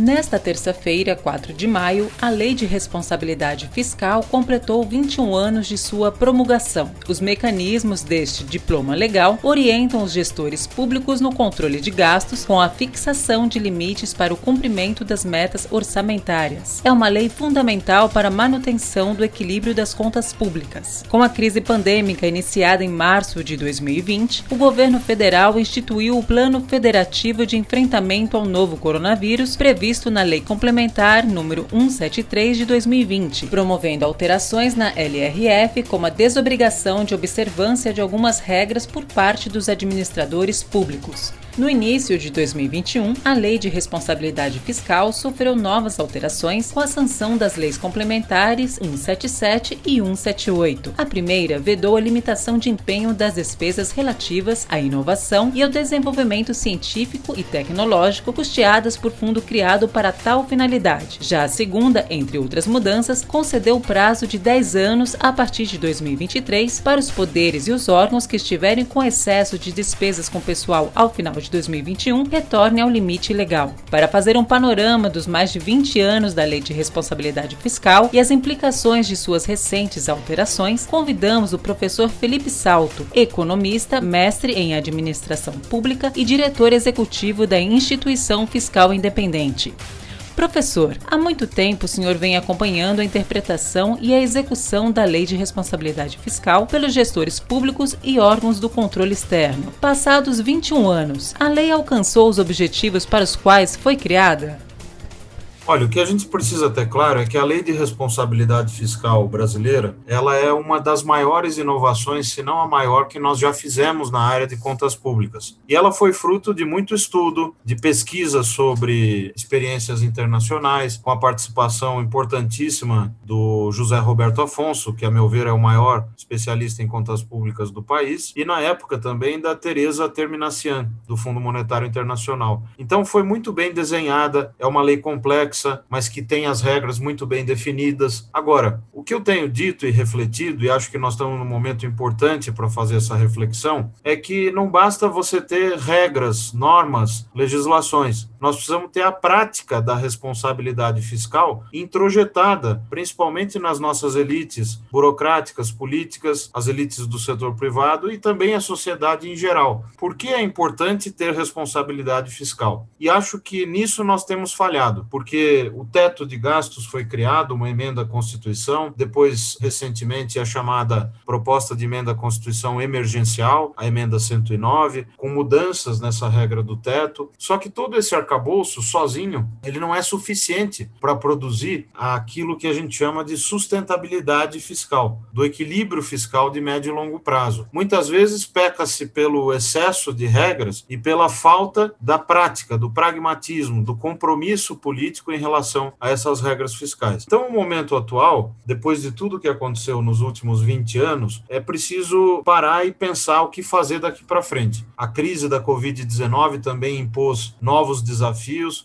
Nesta terça-feira, 4 de maio, a Lei de Responsabilidade Fiscal completou 21 anos de sua promulgação. Os mecanismos deste diploma legal orientam os gestores públicos no controle de gastos com a fixação de limites para o cumprimento das metas orçamentárias. É uma lei fundamental para a manutenção do equilíbrio das contas públicas. Com a crise pandêmica iniciada em março de 2020, o governo federal instituiu o Plano Federativo de Enfrentamento ao Novo Coronavírus, previsto previsto na Lei Complementar número 173 de 2020, promovendo alterações na LRF, como a desobrigação de observância de algumas regras por parte dos administradores públicos. No início de 2021, a Lei de Responsabilidade Fiscal sofreu novas alterações com a sanção das leis complementares 177 e 178. A primeira vedou a limitação de empenho das despesas relativas à inovação e ao desenvolvimento científico e tecnológico custeadas por fundo criado para tal finalidade. Já a segunda, entre outras mudanças, concedeu o prazo de 10 anos a partir de 2023 para os poderes e os órgãos que estiverem com excesso de despesas com pessoal ao final de 2021 retorne ao limite legal. Para fazer um panorama dos mais de 20 anos da Lei de Responsabilidade Fiscal e as implicações de suas recentes alterações, convidamos o professor Felipe Salto, economista, mestre em administração pública e diretor executivo da Instituição Fiscal Independente. Professor, há muito tempo o senhor vem acompanhando a interpretação e a execução da Lei de Responsabilidade Fiscal pelos gestores públicos e órgãos do controle externo. Passados 21 anos, a lei alcançou os objetivos para os quais foi criada? Olha, o que a gente precisa ter claro é que a lei de responsabilidade fiscal brasileira, ela é uma das maiores inovações, se não a maior que nós já fizemos na área de contas públicas. E ela foi fruto de muito estudo, de pesquisa sobre experiências internacionais, com a participação importantíssima do José Roberto Afonso, que a meu ver é o maior especialista em contas públicas do país, e na época também da Teresa Terminacian, do Fundo Monetário Internacional. Então foi muito bem desenhada, é uma lei complexa complexa, mas que tem as regras muito bem definidas. Agora, o que eu tenho dito e refletido, e acho que nós estamos num momento importante para fazer essa reflexão, é que não basta você ter regras, normas, legislações. Nós precisamos ter a prática da responsabilidade fiscal introjetada, principalmente nas nossas elites burocráticas, políticas, as elites do setor privado e também a sociedade em geral. Por que é importante ter responsabilidade fiscal? E acho que nisso nós temos falhado, porque o teto de gastos foi criado, uma emenda à Constituição, depois, recentemente, a chamada proposta de emenda à Constituição emergencial, a emenda 109, com mudanças nessa regra do teto. Só que todo esse sozinho, ele não é suficiente para produzir aquilo que a gente chama de sustentabilidade fiscal, do equilíbrio fiscal de médio e longo prazo. Muitas vezes peca-se pelo excesso de regras e pela falta da prática, do pragmatismo, do compromisso político em relação a essas regras fiscais. Então, no momento atual, depois de tudo que aconteceu nos últimos 20 anos, é preciso parar e pensar o que fazer daqui para frente. A crise da Covid-19 também impôs novos desafios.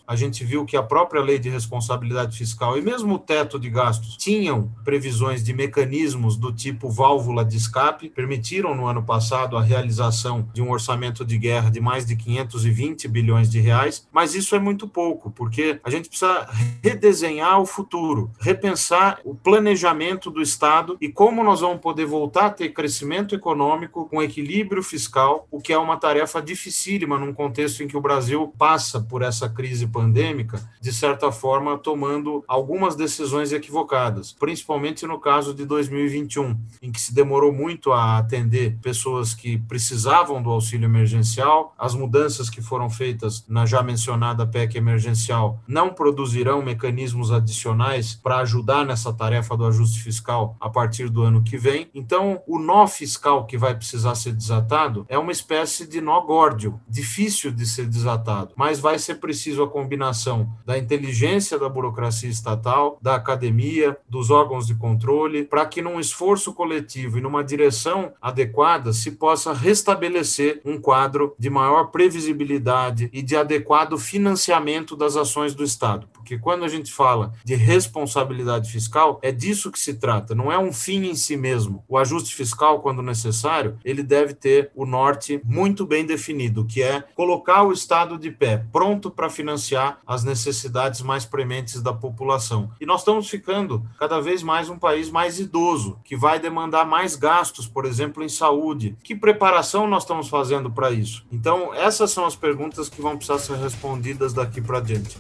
A gente viu que a própria lei de responsabilidade fiscal e mesmo o teto de gastos tinham previsões de mecanismos do tipo válvula de escape, permitiram no ano passado a realização de um orçamento de guerra de mais de 520 bilhões de reais, mas isso é muito pouco, porque a gente precisa redesenhar o futuro, repensar o planejamento do Estado e como nós vamos poder voltar a ter crescimento econômico com equilíbrio fiscal, o que é uma tarefa dificílima num contexto em que o Brasil passa por essa crise pandêmica, de certa forma tomando algumas decisões equivocadas, principalmente no caso de 2021, em que se demorou muito a atender pessoas que precisavam do auxílio emergencial, as mudanças que foram feitas na já mencionada PEC emergencial não produzirão mecanismos adicionais para ajudar nessa tarefa do ajuste fiscal a partir do ano que vem. Então, o nó fiscal que vai precisar ser desatado é uma espécie de nó górdio, difícil de ser desatado, mas vai ser preciso a combinação da inteligência da burocracia estatal, da academia, dos órgãos de controle, para que num esforço coletivo e numa direção adequada se possa restabelecer um quadro de maior previsibilidade e de adequado financiamento das ações do Estado. Porque quando a gente fala de responsabilidade fiscal, é disso que se trata, não é um fim em si mesmo. O ajuste fiscal, quando necessário, ele deve ter o norte muito bem definido, que é colocar o Estado de pé, pronto para financiar as necessidades mais prementes da população. E nós estamos ficando cada vez mais um país mais idoso, que vai demandar mais gastos, por exemplo, em saúde. Que preparação nós estamos fazendo para isso? Então, essas são as perguntas que vão precisar ser respondidas daqui para diante.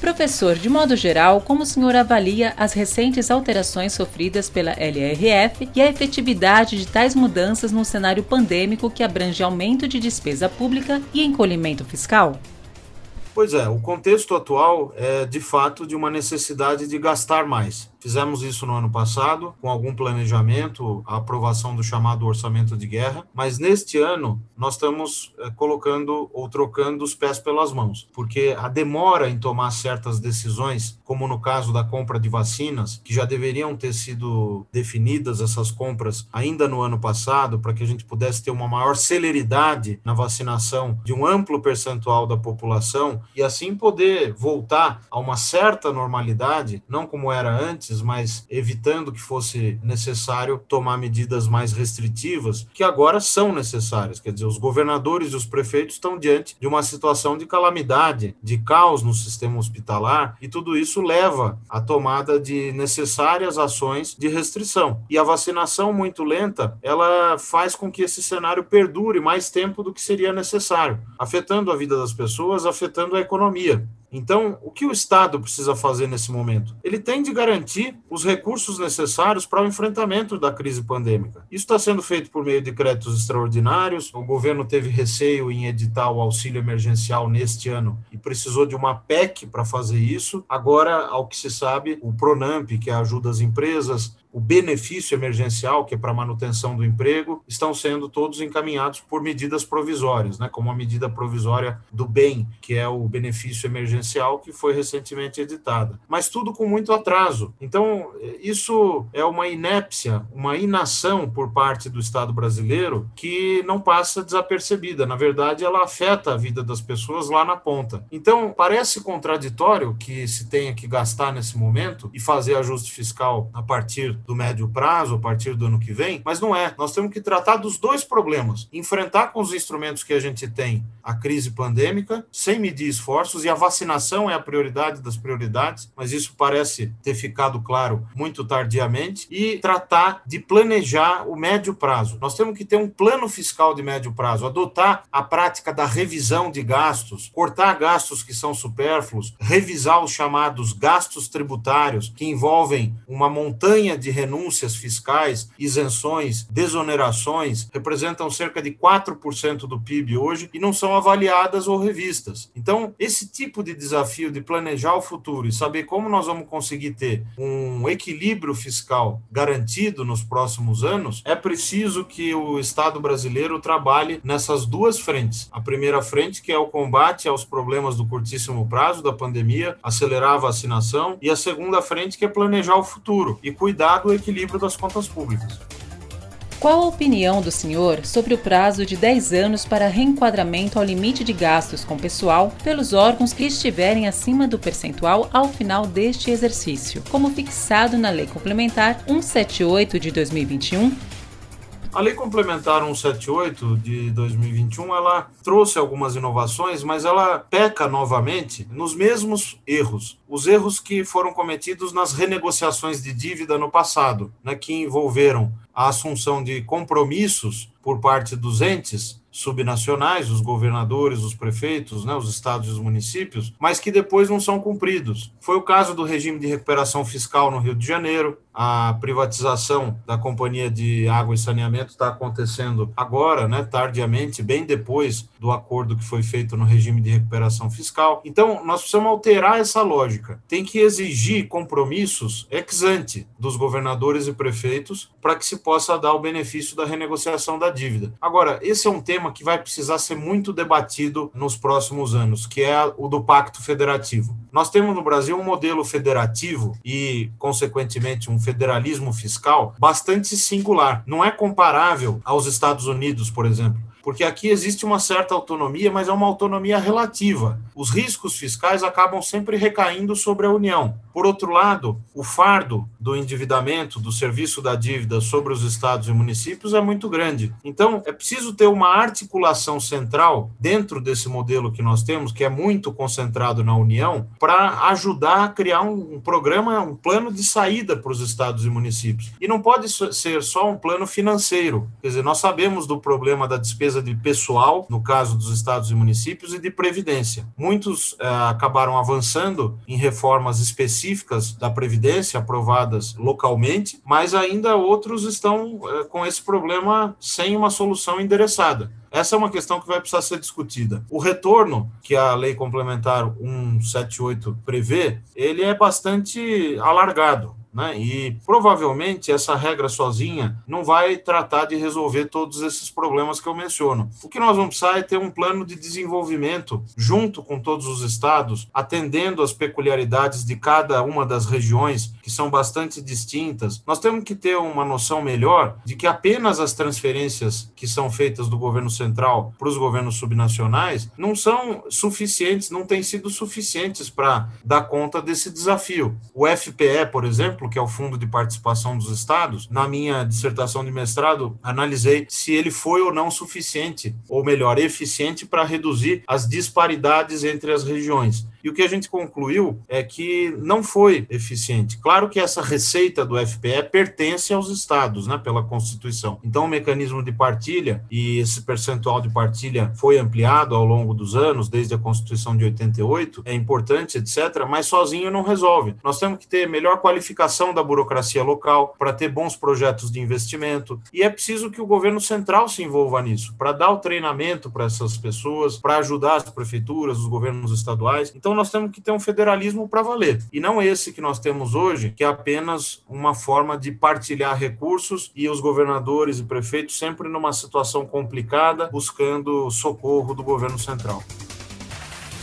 Professor, de modo geral, como o senhor avalia as recentes alterações sofridas pela LRF e a efetividade de tais mudanças no cenário pandêmico que abrange aumento de despesa pública e encolhimento fiscal? Pois é, o contexto atual é de fato de uma necessidade de gastar mais. Fizemos isso no ano passado, com algum planejamento, a aprovação do chamado orçamento de guerra, mas neste ano nós estamos é, colocando ou trocando os pés pelas mãos, porque a demora em tomar certas decisões, como no caso da compra de vacinas, que já deveriam ter sido definidas essas compras ainda no ano passado, para que a gente pudesse ter uma maior celeridade na vacinação de um amplo percentual da população e assim poder voltar a uma certa normalidade, não como era antes mas evitando que fosse necessário tomar medidas mais restritivas, que agora são necessárias. Quer dizer, os governadores e os prefeitos estão diante de uma situação de calamidade, de caos no sistema hospitalar, e tudo isso leva à tomada de necessárias ações de restrição. E a vacinação muito lenta, ela faz com que esse cenário perdure mais tempo do que seria necessário, afetando a vida das pessoas, afetando a economia. Então, o que o Estado precisa fazer nesse momento? Ele tem de garantir os recursos necessários para o enfrentamento da crise pandêmica. Isso está sendo feito por meio de créditos extraordinários. O governo teve receio em editar o auxílio emergencial neste ano e precisou de uma PEC para fazer isso. Agora, ao que se sabe, o Pronamp, que ajuda as empresas, o benefício emergencial, que é para manutenção do emprego, estão sendo todos encaminhados por medidas provisórias, né, como a medida provisória do bem, que é o benefício emergencial, que foi recentemente editada. Mas tudo com muito atraso. Então, isso é uma inépcia, uma inação por parte do Estado brasileiro que não passa desapercebida. Na verdade, ela afeta a vida das pessoas lá na ponta. Então, parece contraditório que se tenha que gastar nesse momento e fazer ajuste fiscal a partir do médio prazo, a partir do ano que vem, mas não é. Nós temos que tratar dos dois problemas: enfrentar com os instrumentos que a gente tem a crise pandêmica, sem medir esforços, e a vacinação é a prioridade das prioridades, mas isso parece ter ficado claro muito tardiamente, e tratar de planejar o médio prazo. Nós temos que ter um plano fiscal de médio prazo, adotar a prática da revisão de gastos, cortar gastos que são supérfluos, revisar os chamados gastos tributários, que envolvem uma montanha de renúncias fiscais, isenções, desonerações, representam cerca de 4% do PIB hoje e não são avaliadas ou revistas. Então, esse tipo de desafio de planejar o futuro e saber como nós vamos conseguir ter um equilíbrio fiscal garantido nos próximos anos, é preciso que o Estado brasileiro trabalhe nessas duas frentes. A primeira frente, que é o combate aos problemas do curtíssimo prazo da pandemia, acelerar a vacinação, e a segunda frente, que é planejar o futuro e cuidar do equilíbrio das contas públicas. Qual a opinião do senhor sobre o prazo de 10 anos para reenquadramento ao limite de gastos com pessoal pelos órgãos que estiverem acima do percentual ao final deste exercício, como fixado na Lei Complementar 178 de 2021 a Lei Complementar 178 de 2021, ela trouxe algumas inovações, mas ela peca novamente nos mesmos erros. Os erros que foram cometidos nas renegociações de dívida no passado, né, que envolveram a assunção de compromissos por parte dos entes subnacionais, os governadores, os prefeitos, né, os estados e os municípios, mas que depois não são cumpridos. Foi o caso do regime de recuperação fiscal no Rio de Janeiro, a privatização da Companhia de Água e Saneamento está acontecendo agora, né, tardiamente, bem depois do acordo que foi feito no regime de recuperação fiscal. Então, nós precisamos alterar essa lógica. Tem que exigir compromissos ex ante dos governadores e prefeitos para que se possa dar o benefício da renegociação da dívida. Agora, esse é um tema tema que vai precisar ser muito debatido nos próximos anos, que é o do Pacto Federativo. Nós temos no Brasil um modelo federativo e, consequentemente, um federalismo fiscal bastante singular. Não é comparável aos Estados Unidos, por exemplo porque aqui existe uma certa autonomia, mas é uma autonomia relativa. Os riscos fiscais acabam sempre recaindo sobre a União. Por outro lado, o fardo do endividamento, do serviço da dívida sobre os estados e municípios é muito grande. Então, é preciso ter uma articulação central dentro desse modelo que nós temos, que é muito concentrado na União, para ajudar a criar um programa, um plano de saída para os estados e municípios. E não pode ser só um plano financeiro. Quer dizer, nós sabemos do problema da despesa de pessoal, no caso dos estados e municípios, e de previdência. Muitos eh, acabaram avançando em reformas específicas da previdência aprovadas localmente, mas ainda outros estão eh, com esse problema sem uma solução endereçada. Essa é uma questão que vai precisar ser discutida. O retorno que a lei complementar 178 prevê, ele é bastante alargado. Né? E provavelmente essa regra sozinha não vai tratar de resolver todos esses problemas que eu menciono. O que nós vamos precisar é ter um plano de desenvolvimento junto com todos os estados, atendendo às peculiaridades de cada uma das regiões, que são bastante distintas. Nós temos que ter uma noção melhor de que apenas as transferências que são feitas do governo central para os governos subnacionais não são suficientes, não têm sido suficientes para dar conta desse desafio. O FPE, por exemplo, que é o Fundo de Participação dos Estados, na minha dissertação de mestrado, analisei se ele foi ou não suficiente, ou melhor, eficiente para reduzir as disparidades entre as regiões. E o que a gente concluiu é que não foi eficiente. Claro que essa receita do FPE pertence aos estados, né, pela Constituição. Então, o mecanismo de partilha e esse percentual de partilha foi ampliado ao longo dos anos, desde a Constituição de 88, é importante, etc., mas sozinho não resolve. Nós temos que ter melhor qualificação da burocracia local para ter bons projetos de investimento e é preciso que o governo central se envolva nisso, para dar o treinamento para essas pessoas, para ajudar as prefeituras, os governos estaduais. Então, nós temos que ter um federalismo para valer. E não esse que nós temos hoje, que é apenas uma forma de partilhar recursos e os governadores e prefeitos sempre numa situação complicada, buscando socorro do governo central.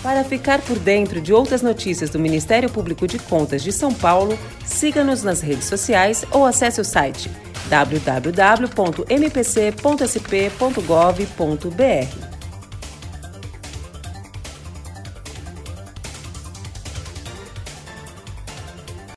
Para ficar por dentro de outras notícias do Ministério Público de Contas de São Paulo, siga-nos nas redes sociais ou acesse o site www.mpc.sp.gov.br.